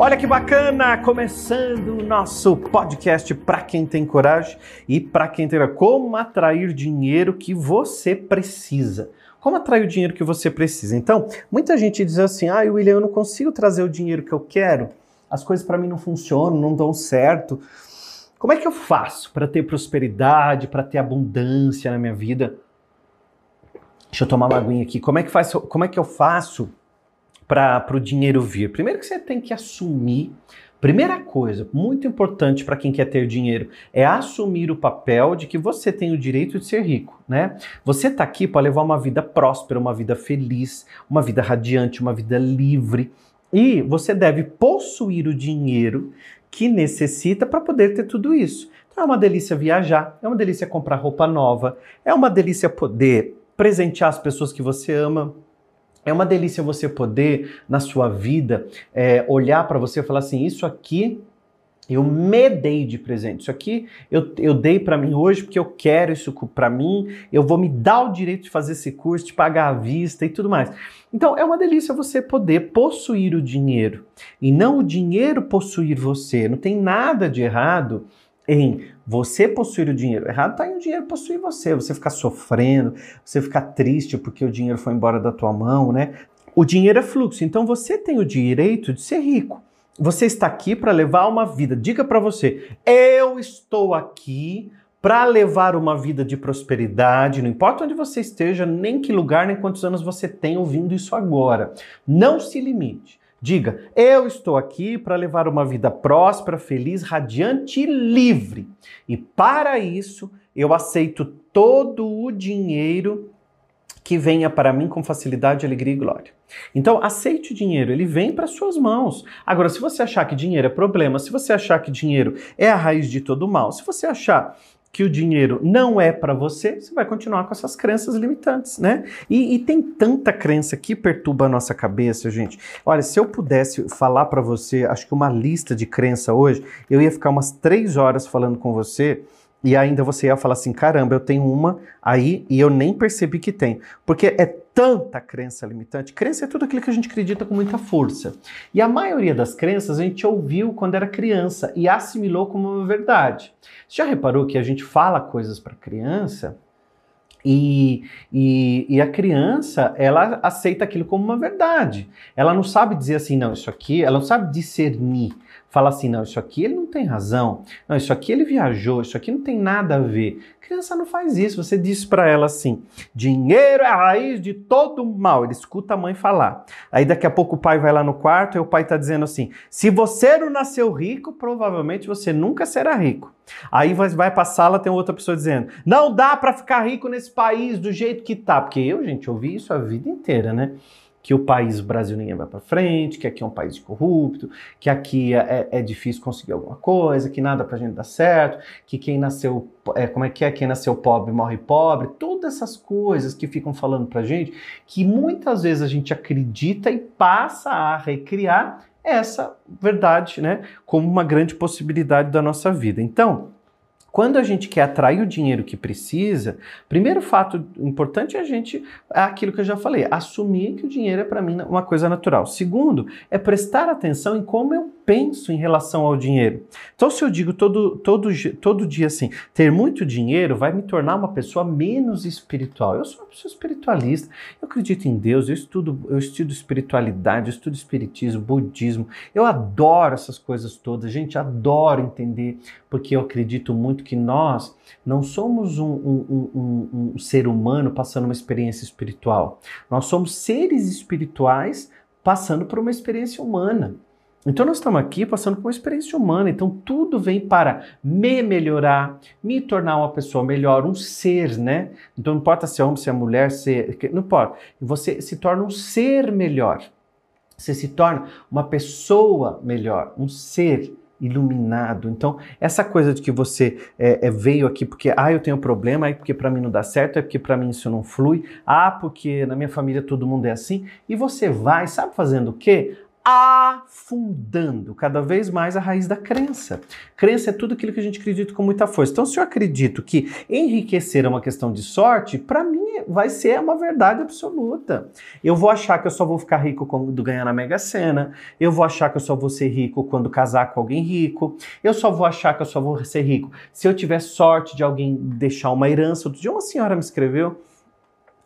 Olha que bacana! Começando o nosso podcast para quem tem coragem e para quem tem como atrair dinheiro que você precisa. Como atrair o dinheiro que você precisa? Então, muita gente diz assim: "Ah, William, eu não consigo trazer o dinheiro que eu quero. As coisas para mim não funcionam, não dão certo. Como é que eu faço para ter prosperidade, para ter abundância na minha vida?" Deixa eu tomar uma aguinha aqui. Como é que faz, como é que eu faço para o dinheiro vir? Primeiro que você tem que assumir. Primeira coisa, muito importante para quem quer ter dinheiro, é assumir o papel de que você tem o direito de ser rico, né? Você está aqui para levar uma vida próspera, uma vida feliz, uma vida radiante, uma vida livre. E você deve possuir o dinheiro que necessita para poder ter tudo isso. Então é uma delícia viajar, é uma delícia comprar roupa nova, é uma delícia poder presentear as pessoas que você ama, é uma delícia você poder, na sua vida, é, olhar para você e falar assim: isso aqui eu me dei de presente. Isso aqui eu, eu dei para mim hoje porque eu quero isso para mim. Eu vou me dar o direito de fazer esse curso, de pagar à vista e tudo mais. Então é uma delícia você poder possuir o dinheiro e não o dinheiro possuir você. Não tem nada de errado em você possuir o dinheiro. Errado está em o dinheiro possuir você, você ficar sofrendo, você ficar triste porque o dinheiro foi embora da tua mão, né? O dinheiro é fluxo, então você tem o direito de ser rico. Você está aqui para levar uma vida. Diga para você: eu estou aqui para levar uma vida de prosperidade, não importa onde você esteja, nem que lugar, nem quantos anos você tem ouvindo isso agora. Não se limite. Diga: Eu estou aqui para levar uma vida próspera, feliz, radiante e livre. E para isso, eu aceito todo o dinheiro que venha para mim com facilidade, alegria e glória. Então, aceite o dinheiro, ele vem para suas mãos. Agora, se você achar que dinheiro é problema, se você achar que dinheiro é a raiz de todo mal, se você achar que o dinheiro não é para você, você vai continuar com essas crenças limitantes, né? E, e, tem tanta crença que perturba a nossa cabeça, gente. Olha, se eu pudesse falar para você, acho que uma lista de crença hoje, eu ia ficar umas três horas falando com você e ainda você ia falar assim: caramba, eu tenho uma aí e eu nem percebi que tem. Porque é tanta crença limitante. Crença é tudo aquilo que a gente acredita com muita força. E a maioria das crenças a gente ouviu quando era criança e assimilou como uma verdade. Você já reparou que a gente fala coisas para criança e, e, e, a criança, ela aceita aquilo como uma verdade. Ela não sabe dizer assim, não, isso aqui, ela não sabe discernir fala assim: não, isso aqui ele não tem razão, não, isso aqui ele viajou, isso aqui não tem nada a ver. A criança não faz isso. Você diz para ela assim: dinheiro é a raiz de todo mal. Ele escuta a mãe falar. Aí daqui a pouco o pai vai lá no quarto e o pai está dizendo assim: se você não nasceu rico, provavelmente você nunca será rico. Aí vai, para a sala, tem outra pessoa dizendo: não dá para ficar rico nesse país do jeito que tá. Porque eu, gente, ouvi isso a vida inteira, né? Que o país, Brasil, ninguém vai para frente, que aqui é um país corrupto, que aqui é, é, é difícil conseguir alguma coisa, que nada para a gente dar certo, que quem nasceu, é, como é que é, quem nasceu pobre morre pobre, todas essas coisas que ficam falando para gente, que muitas vezes a gente acredita e passa a recriar essa verdade, né, como uma grande possibilidade da nossa vida. Então, quando a gente quer atrair o dinheiro que precisa, primeiro fato importante é a gente, é aquilo que eu já falei, assumir que o dinheiro é para mim uma coisa natural. Segundo, é prestar atenção em como eu penso em relação ao dinheiro. Então, se eu digo todo, todo, todo dia assim, ter muito dinheiro vai me tornar uma pessoa menos espiritual. Eu sou uma pessoa espiritualista, eu acredito em Deus, eu estudo, eu estudo espiritualidade, eu estudo espiritismo, budismo, eu adoro essas coisas todas, gente, adoro entender, porque eu acredito muito que nós não somos um, um, um, um ser humano passando uma experiência espiritual. Nós somos seres espirituais passando por uma experiência humana. Então nós estamos aqui passando por uma experiência humana, então tudo vem para me melhorar, me tornar uma pessoa melhor, um ser, né? Então não importa se é homem, se é mulher, se não importa. Você se torna um ser melhor. Você se torna uma pessoa melhor, um ser iluminado. Então, essa coisa de que você é, é, veio aqui porque, ah, eu tenho problema, aí porque para mim não dá certo, é porque para mim isso não flui, ah, porque na minha família todo mundo é assim, e você vai, sabe fazendo o quê? Afundando cada vez mais a raiz da crença. Crença é tudo aquilo que a gente acredita com muita força. Então, se eu acredito que enriquecer é uma questão de sorte, para mim vai ser uma verdade absoluta. Eu vou achar que eu só vou ficar rico quando ganhar na Mega Sena, eu vou achar que eu só vou ser rico quando casar com alguém rico, eu só vou achar que eu só vou ser rico se eu tiver sorte de alguém deixar uma herança. Outro dia uma senhora me escreveu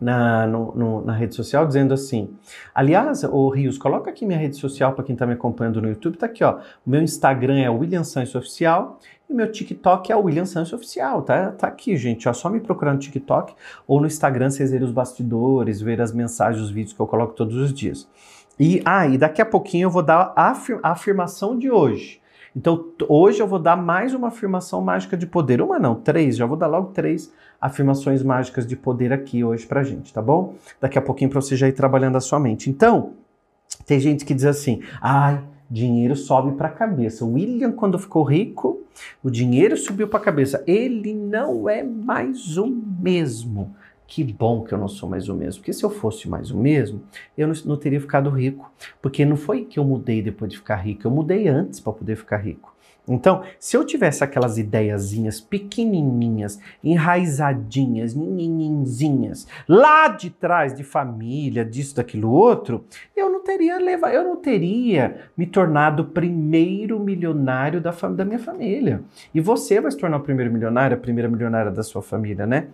na, no, no, na rede social dizendo assim: aliás, o Rios, coloca aqui minha rede social para quem está me acompanhando no YouTube. Tá aqui, ó. O meu Instagram é William Santos Oficial e meu TikTok é o William Santos Oficial. Tá, tá aqui, gente. Ó, só me procurar no TikTok ou no Instagram vocês verem os bastidores, ver as mensagens, os vídeos que eu coloco todos os dias. E, ah, e daqui a pouquinho eu vou dar a, afir a afirmação de hoje. Então, hoje eu vou dar mais uma afirmação mágica de poder. Uma não, três. Já vou dar logo três afirmações mágicas de poder aqui hoje pra gente, tá bom? Daqui a pouquinho pra você já ir trabalhando a sua mente. Então, tem gente que diz assim: ai, dinheiro sobe pra cabeça. O William, quando ficou rico, o dinheiro subiu pra cabeça. Ele não é mais o mesmo que bom que eu não sou mais o mesmo. Porque se eu fosse mais o mesmo, eu não, não teria ficado rico. Porque não foi que eu mudei depois de ficar rico, eu mudei antes para poder ficar rico. Então, se eu tivesse aquelas ideiazinhas pequenininhas, enraizadinhas, ninhinzinhas, lá de trás de família, disso, daquilo outro, eu não teria levado, eu não teria me tornado o primeiro milionário da, da minha família. E você vai se tornar o primeiro milionário, a primeira milionária da sua família, né?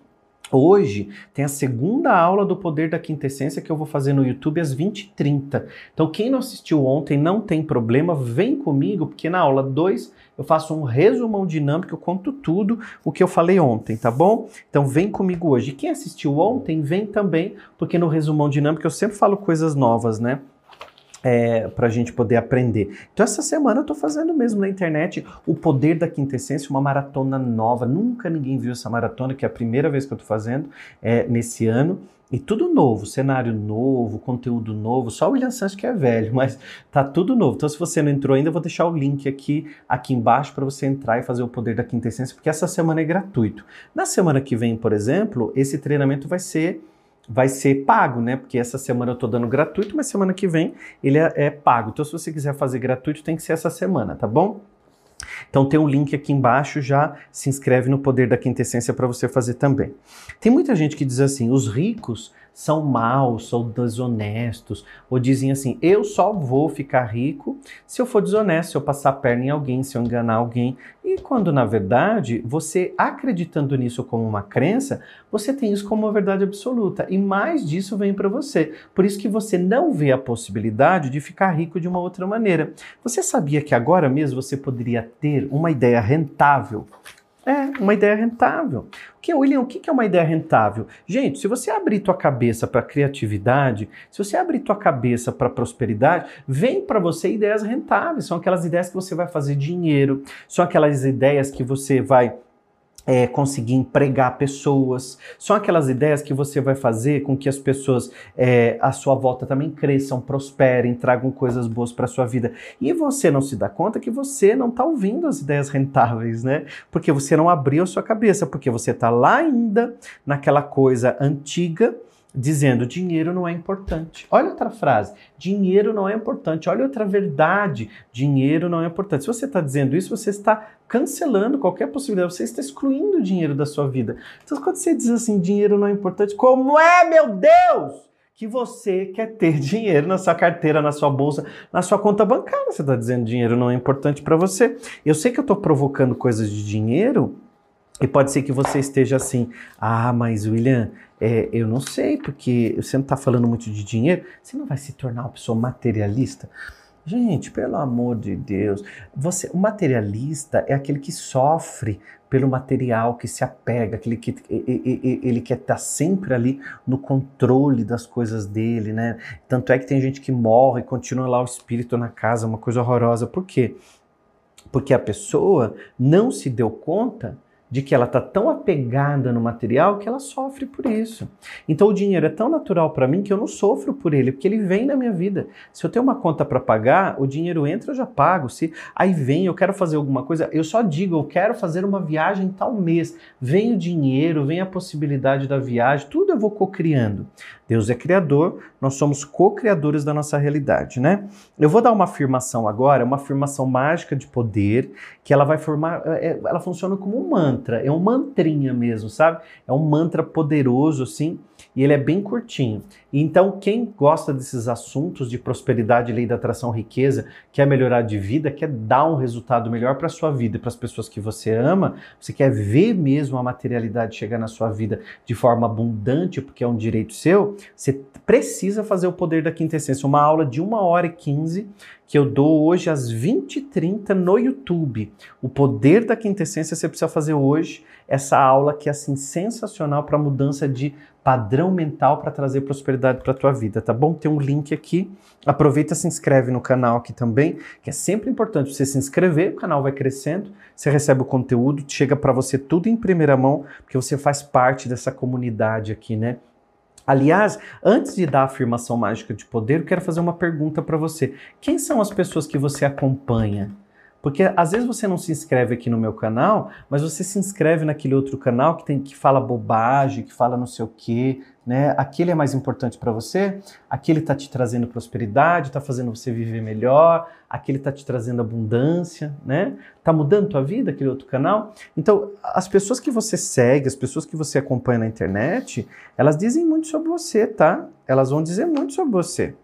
Hoje tem a segunda aula do Poder da Quintessência que eu vou fazer no YouTube às 20h30. Então, quem não assistiu ontem não tem problema, vem comigo, porque na aula 2 eu faço um resumão dinâmico, eu conto tudo o que eu falei ontem, tá bom? Então, vem comigo hoje. Quem assistiu ontem, vem também, porque no resumão dinâmico eu sempre falo coisas novas, né? É, para a gente poder aprender. Então, essa semana eu estou fazendo mesmo na internet o Poder da Quintessência, uma maratona nova. Nunca ninguém viu essa maratona, que é a primeira vez que eu estou fazendo é, nesse ano. E tudo novo, cenário novo, conteúdo novo. Só o William Santos que é velho, mas tá tudo novo. Então, se você não entrou ainda, eu vou deixar o link aqui, aqui embaixo para você entrar e fazer o poder da quintessência, porque essa semana é gratuito. Na semana que vem, por exemplo, esse treinamento vai ser vai ser pago, né? Porque essa semana eu tô dando gratuito, mas semana que vem ele é, é, pago. Então, se você quiser fazer gratuito, tem que ser essa semana, tá bom? Então tem um link aqui embaixo, já se inscreve no Poder da Quintessência para você fazer também. Tem muita gente que diz assim: os ricos são maus, são desonestos, ou dizem assim: eu só vou ficar rico se eu for desonesto, se eu passar a perna em alguém, se eu enganar alguém. E quando na verdade você acreditando nisso como uma crença, você tem isso como uma verdade absoluta e mais disso vem para você. Por isso que você não vê a possibilidade de ficar rico de uma outra maneira. Você sabia que agora mesmo você poderia ter uma ideia rentável é, uma ideia rentável. O que, William, o que é uma ideia rentável? Gente, se você abrir tua cabeça para criatividade, se você abrir tua cabeça para prosperidade, vem para você ideias rentáveis. São aquelas ideias que você vai fazer dinheiro, são aquelas ideias que você vai é, conseguir empregar pessoas. São aquelas ideias que você vai fazer com que as pessoas é, à sua volta também cresçam, prosperem, tragam coisas boas para sua vida. E você não se dá conta que você não está ouvindo as ideias rentáveis, né? Porque você não abriu a sua cabeça, porque você está lá ainda naquela coisa antiga dizendo dinheiro não é importante. Olha outra frase, dinheiro não é importante. Olha outra verdade, dinheiro não é importante. Se você está dizendo isso, você está cancelando qualquer possibilidade, você está excluindo o dinheiro da sua vida. Então, quando você diz assim, dinheiro não é importante, como é, meu Deus? Que você quer ter dinheiro na sua carteira, na sua bolsa, na sua conta bancária. Você está dizendo dinheiro não é importante para você. Eu sei que eu estou provocando coisas de dinheiro, e pode ser que você esteja assim, ah, mas William, é, eu não sei, porque você não está falando muito de dinheiro, você não vai se tornar uma pessoa materialista? Gente, pelo amor de Deus, você, o materialista é aquele que sofre pelo material, que se apega, aquele que ele, quer estar sempre ali no controle das coisas dele, né? Tanto é que tem gente que morre e continua lá o espírito na casa, uma coisa horrorosa. Por quê? Porque a pessoa não se deu conta de que ela está tão apegada no material que ela sofre por isso. Então o dinheiro é tão natural para mim que eu não sofro por ele, porque ele vem na minha vida. Se eu tenho uma conta para pagar, o dinheiro entra, eu já pago. Se aí vem, eu quero fazer alguma coisa, eu só digo, eu quero fazer uma viagem tal mês. Vem o dinheiro, vem a possibilidade da viagem, tudo eu vou co-criando. Deus é criador, nós somos co-criadores da nossa realidade, né? Eu vou dar uma afirmação agora, uma afirmação mágica de poder, que ela vai formar, é, é, ela funciona como um mantra, é um mantrinha mesmo, sabe? É um mantra poderoso, assim, e ele é bem curtinho. Então, quem gosta desses assuntos de prosperidade, lei da atração, riqueza, quer melhorar de vida, quer dar um resultado melhor para a sua vida para as pessoas que você ama, você quer ver mesmo a materialidade chegar na sua vida de forma abundante, porque é um direito seu, você precisa fazer o poder da quinta essência, uma aula de 1 hora e 15 que eu dou hoje às 20h30 no YouTube. O poder da quinta essência você precisa fazer hoje, essa aula que é assim sensacional para mudança de padrão mental para trazer prosperidade para a tua vida, tá bom? Tem um link aqui. Aproveita, se inscreve no canal aqui também, que é sempre importante você se inscrever, o canal vai crescendo, você recebe o conteúdo, chega para você tudo em primeira mão, porque você faz parte dessa comunidade aqui, né? Aliás, antes de dar a afirmação mágica de poder, eu quero fazer uma pergunta para você. Quem são as pessoas que você acompanha? Porque às vezes você não se inscreve aqui no meu canal, mas você se inscreve naquele outro canal que tem que fala bobagem, que fala não sei o quê, né? Aquele é mais importante para você? Aquele está te trazendo prosperidade, está fazendo você viver melhor, aquele está te trazendo abundância, né? Tá mudando tua vida aquele outro canal? Então, as pessoas que você segue, as pessoas que você acompanha na internet, elas dizem muito sobre você, tá? Elas vão dizer muito sobre você.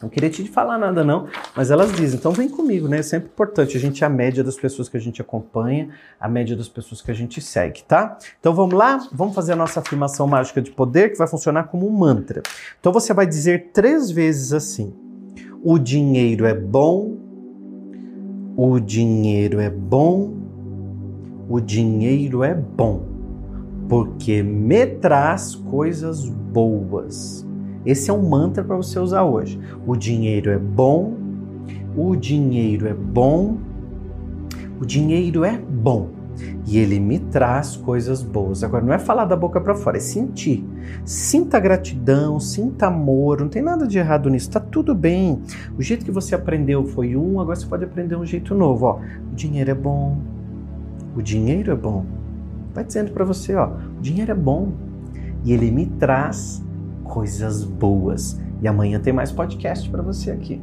Não queria te falar nada não, mas elas dizem, então vem comigo, né? É sempre importante a gente a média das pessoas que a gente acompanha, a média das pessoas que a gente segue, tá? Então vamos lá, vamos fazer a nossa afirmação mágica de poder que vai funcionar como um mantra. Então você vai dizer três vezes assim: o dinheiro é bom, o dinheiro é bom, o dinheiro é bom, porque me traz coisas boas. Esse é um mantra para você usar hoje. O dinheiro é bom, o dinheiro é bom, o dinheiro é bom e ele me traz coisas boas. Agora, não é falar da boca para fora, é sentir. Sinta gratidão, sinta amor, não tem nada de errado nisso, tá tudo bem. O jeito que você aprendeu foi um, agora você pode aprender um jeito novo. Ó, o dinheiro é bom, o dinheiro é bom. Vai dizendo para você, ó, o dinheiro é bom e ele me traz coisas boas. E amanhã tem mais podcast para você aqui.